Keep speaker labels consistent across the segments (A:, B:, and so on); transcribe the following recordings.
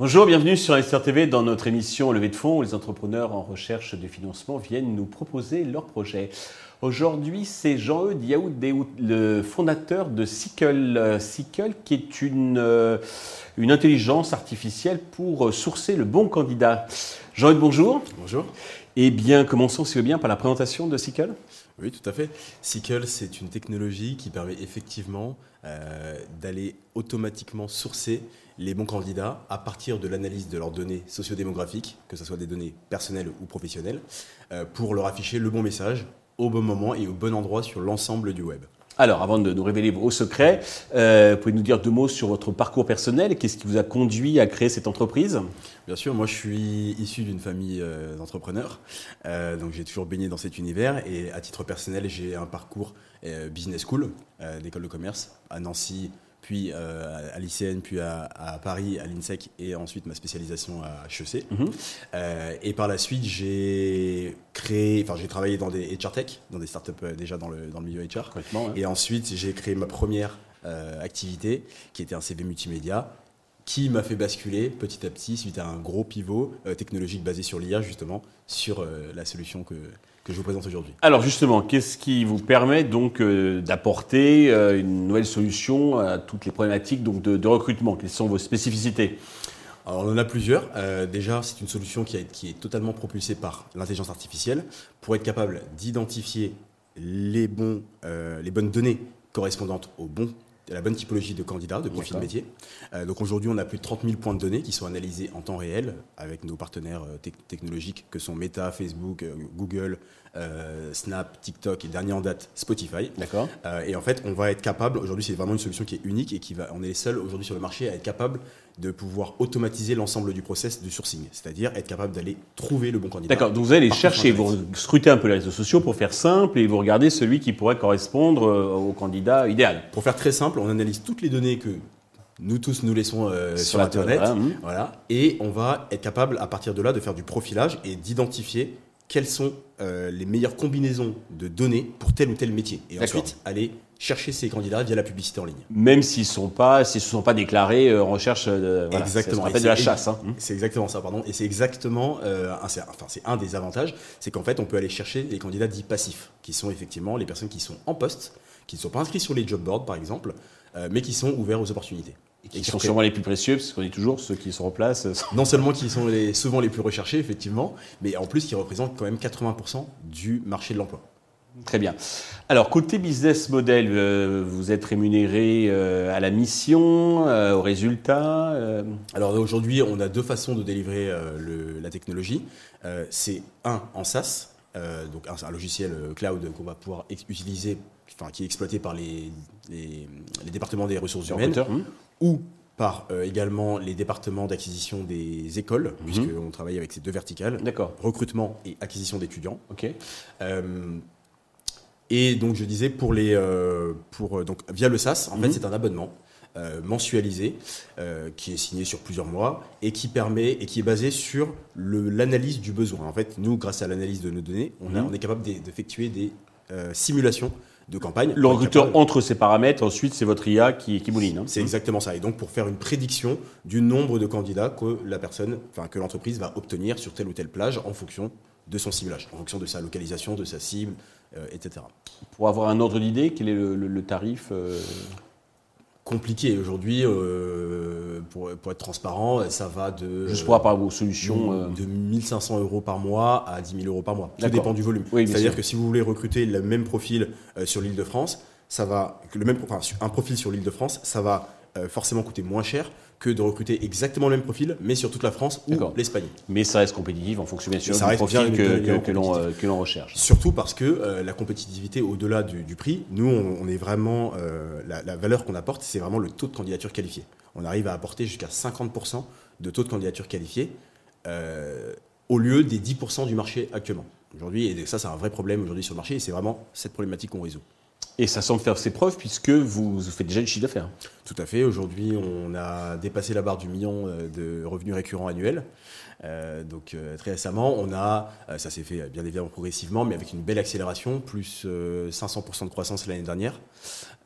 A: Bonjour, bienvenue sur Investir TV dans notre émission Levée de fonds où les entrepreneurs en recherche de financement viennent nous proposer leurs projets. Aujourd'hui, c'est Jean-Eudes Yaoud, le fondateur de Sickle. Sickle qui est une, euh, une intelligence artificielle pour sourcer le bon candidat. Jean-Eudes, bonjour.
B: Bonjour.
A: Eh bien, commençons, si vous bien, par la présentation de Sickle.
B: Oui, tout à fait. Sickle, c'est une technologie qui permet effectivement euh, d'aller automatiquement sourcer les bons candidats à partir de l'analyse de leurs données sociodémographiques, que ce soit des données personnelles ou professionnelles, euh, pour leur afficher le bon message au bon moment et au bon endroit sur l'ensemble du web.
A: Alors, avant de nous révéler vos secrets, euh, pouvez nous dire deux mots sur votre parcours personnel Qu'est-ce qui vous a conduit à créer cette entreprise?
B: Bien sûr, moi je suis issu d'une famille euh, d'entrepreneurs, euh, donc j'ai toujours baigné dans cet univers et à titre personnel, j'ai un parcours business school d'école de commerce à Nancy, puis euh, à l'ICN, puis à, Paris, à l'INSEC, et ensuite ma spécialisation à HEC. Mhm. Euh, et par la suite, j'ai créé, enfin j'ai travaillé dans des HR Tech, dans des startups euh, déjà dans le, dans le milieu HR. Et ensuite, j'ai créé ma première activité, qui était un CV multimédia, qui m'a fait basculer petit à petit, suite à un gros pivot technologique basé sur l'IA, justement, sur la solution que, que je vous présente aujourd'hui.
A: Alors justement, qu'est-ce qui vous permet donc euh, d'apporter euh, une nouvelle solution à toutes les problématiques donc, de, recrutement? Quelles sont vos spécificités?
B: Alors, on en a plusieurs. Euh, déjà, c'est une solution qui, qui, est totalement propulsée par l'intelligence artificielle pour être capable d'identifier les, bons, les bonnes données correspondantes aux bons la bonne typologie de candidats, de profils métier. Euh, donc aujourd'hui, on a plus de 30 000 points de données qui sont analysés en temps réel avec nos partenaires euh, technologiques que sont Meta, Facebook, euh, Snap, TikTok et dernier en date Spotify.
A: D'accord.
B: et en fait, on va être capable, aujourd'hui c'est vraiment une solution qui est unique et qui va, on est les seuls aujourd'hui sur le marché à être capable de pouvoir automatiser l'ensemble du process du sourcing, c'est-à-dire être capable d'aller trouver le bon candidat.
A: D'accord, donc vous allez chercher, vous scrutez un peu les réseaux sociaux pour faire simple et vous regardez celui qui pourrait correspondre euh, au candidat idéal.
B: Pour faire très simple, on analyse toutes les données que nous tous nous laissons euh, sur, Internet, hum. voilà, et on va être capable à partir de là de faire du profilage et d'identifier quelles sont euh, les meilleures combinaisons de données pour tel ou tel métier. Et ensuite, aller chercher ces candidats via la publicité en ligne.
A: Même s'ils sont pas, s'ils sont pas déclarés euh, en recherche de,
B: exactement.
A: de la chasse. Hein.
B: C'est exactement ça, pardon. Et c'est exactement, euh, un, enfin c'est un des avantages, c'est qu'en fait on peut aller chercher les candidats dits passifs, qui sont effectivement les personnes qui sont en poste, qui ne sont pas inscrits sur les job boards par exemple, mais qui sont ouverts aux opportunités.
A: Et qui, sont sûrement les plus précieux, parce qu'on dit toujours ceux qui sont en place.
B: Non seulement qui sont les, souvent les plus recherchés, effectivement, mais en plus qui représentent quand même 80% du marché de l'emploi.
A: Très bien. Alors, côté business model, euh, vous êtes rémunéré euh, à la mission, euh, au résultat
B: Alors aujourd'hui, on a deux façons de délivrer la technologie. C'est un en SaaS, donc un, logiciel cloud qu'on va pouvoir utiliser, enfin, qui est exploité par les, les, départements des ressources humaines, ou par également les départements d'acquisition des écoles, mhm. puisqu'on travaille avec ces deux verticales. Recrutement et acquisition d'étudiants.
A: Ok.
B: Et donc je disais pour les euh, pour euh, donc via le SaaS, en fait mhm. c'est un abonnement euh, mensualisé qui est signé sur plusieurs mois et qui permet et qui est basé sur l'analyse du besoin. En fait, nous grâce à l'analyse de nos données, on, a, mhm. on est capable d'effectuer des simulations de campagne.
A: Le recruteur entre ces paramètres, ensuite c'est votre IA qui, qui mouline. Hein.
B: C'est exactement ça. Et donc pour faire une prédiction du nombre de candidats que la personne, enfin que l'entreprise va obtenir sur telle ou telle plage en fonction de son ciblage, en fonction de sa localisation, de sa cible, euh, etc.
A: Pour avoir un ordre d'idée, quel est le, tarif euh
B: compliqué. Aujourd'hui euh, pour, être transparent ça va de
A: juste pour avoir vos solutions
B: de 1500 euros par mois à 10 000 euros par mois. Ça dépend du volume. C'est à dire que si vous voulez recruter le même profil sur l'île de France ça va le même un profil sur l'île de France ça va forcément coûter moins cher que de recruter exactement le même profil, mais sur toute la France ou l'Espagne.
A: Mais ça reste compétitif en fonction bien sûr du profil que, que, l'on recherche.
B: Surtout parce que euh, la compétitivité au-delà du, prix, nous on, est vraiment, euh, la, valeur qu'on apporte, c'est vraiment le taux de candidature qualifiée. On arrive à apporter jusqu'à 50% de taux de candidature qualifiée euh, au lieu des 10% du marché actuellement. Aujourd'hui, et ça c'est un vrai problème aujourd'hui sur le marché, et c'est vraiment cette problématique qu'on résout.
A: Et ça semble faire ses preuves puisque vous faites déjà du chiffre d'affaires.
B: Tout à fait. Aujourd'hui, on a dépassé la barre du million euh, de revenus récurrents annuels. donc très récemment, on a, ça s'est fait bien évidemment progressivement, mais avec une belle accélération, plus 500% de croissance l'année dernière.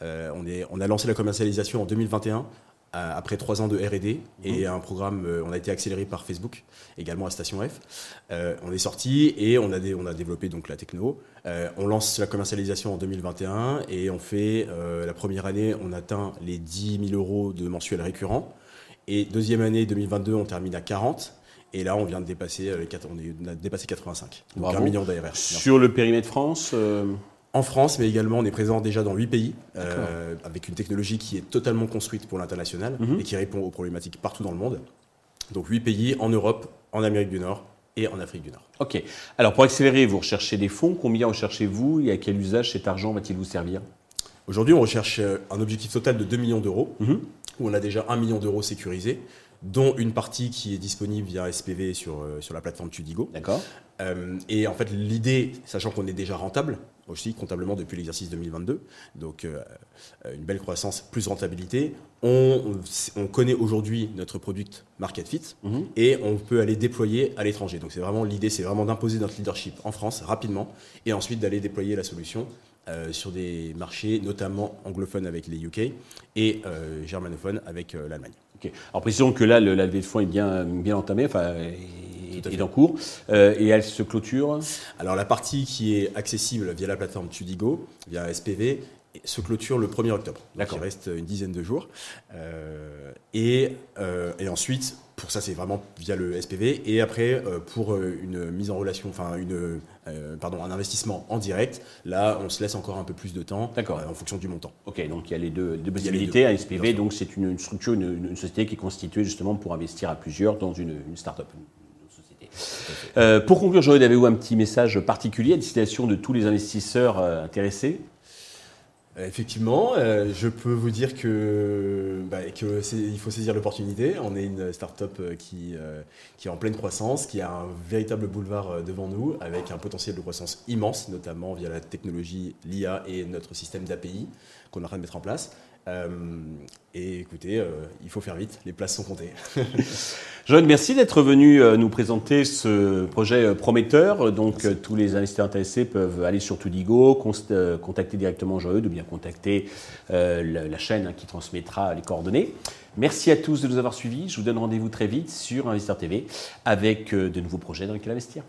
B: on, est, on a lancé la commercialisation en 2021 après trois ans de R&D et mhm. un programme, euh, on a été accéléré par Facebook, également à Station F. Euh, on est sorti et on a, on a développé donc la techno. Euh, on lance la commercialisation en 2021 et on fait la première année, on atteint les 10 000 euros de mensuel récurrent. Et deuxième année 2022, on termine à 40. Et là, on vient de dépasser, on a dépassé 85. Donc un million d'ARR.
A: Sur le périmètre France
B: en France, mais également on est présent déjà dans huit pays, euh, avec une technologie qui est totalement construite pour l'international mhm. et qui répond aux problématiques partout dans le monde. Donc huit pays en Europe, en Amérique du Nord et en Afrique du Nord.
A: Ok. Alors pour accélérer, vous recherchez des fonds. Combien recherchez-vous et à quel usage cet argent va-t-il vous servir?
B: Aujourd'hui, on recherche euh, un objectif total de 2 millions d'euros, mhm. où on a déjà 1 million d'euros sécurisés dont une partie qui est disponible via SPV sur, euh, sur la plateforme Tudigo.
A: D'accord.
B: Euh, et en fait, l'idée, sachant qu'on est déjà rentable, aussi comptablement depuis l'exercice 2022, donc euh, une belle croissance, plus rentabilité, on, on connaît aujourd'hui notre product market fit mhm. et on peut aller déployer à l'étranger. Donc c'est vraiment l'idée, c'est vraiment d'imposer notre leadership en France rapidement et ensuite d'aller déployer la solution sur des marchés notamment anglophones avec les UK et germanophones avec l'Allemagne.
A: Alors précisons que là, le, la levée de fonds est bien, bien entamée, enfin, est, en cours, euh, et elle se clôture
B: Alors la partie qui est accessible via la plateforme Tudigo, via SPV, se clôture le 1er octobre. Donc il reste une dizaine de jours. Euh, et, euh, et, ensuite, pour ça, c'est vraiment via le SPV. Et après, euh, pour une mise en relation, enfin, une, pardon, un investissement en direct, là, on se laisse encore un peu plus de temps en fonction du montant.
A: Ok, donc il y a les deux, deux possibilités. Un SPV, donc c'est une, structure, une, société qui est constituée justement pour investir à plusieurs dans une, une start-up. Pour conclure, j'aurais avez-vous un petit message particulier à destination de tous les investisseurs intéressés?
B: Euh, effectivement, euh, je peux vous dire que, bah, faut saisir l'opportunité. On est une start-up euh, qui, qui est en pleine croissance, qui a un véritable boulevard devant nous, avec un potentiel de croissance immense, notamment via la technologie, l'IA et notre système d'API qu'on est en train de mettre en place. Euh, et écoutez, euh, il faut faire vite, les places sont comptées.
A: Joël, merci d'être venu euh, nous présenter ce projet prometteur. Donc, tous les investisseurs intéressés peuvent aller sur Tudigo, contacter directement Joël ou bien contacter la, chaîne hein, qui transmettra les coordonnées. Merci à tous de nous avoir suivis. Je vous donne rendez-vous très vite sur Investir TV avec de nouveaux projets dans lesquels investir.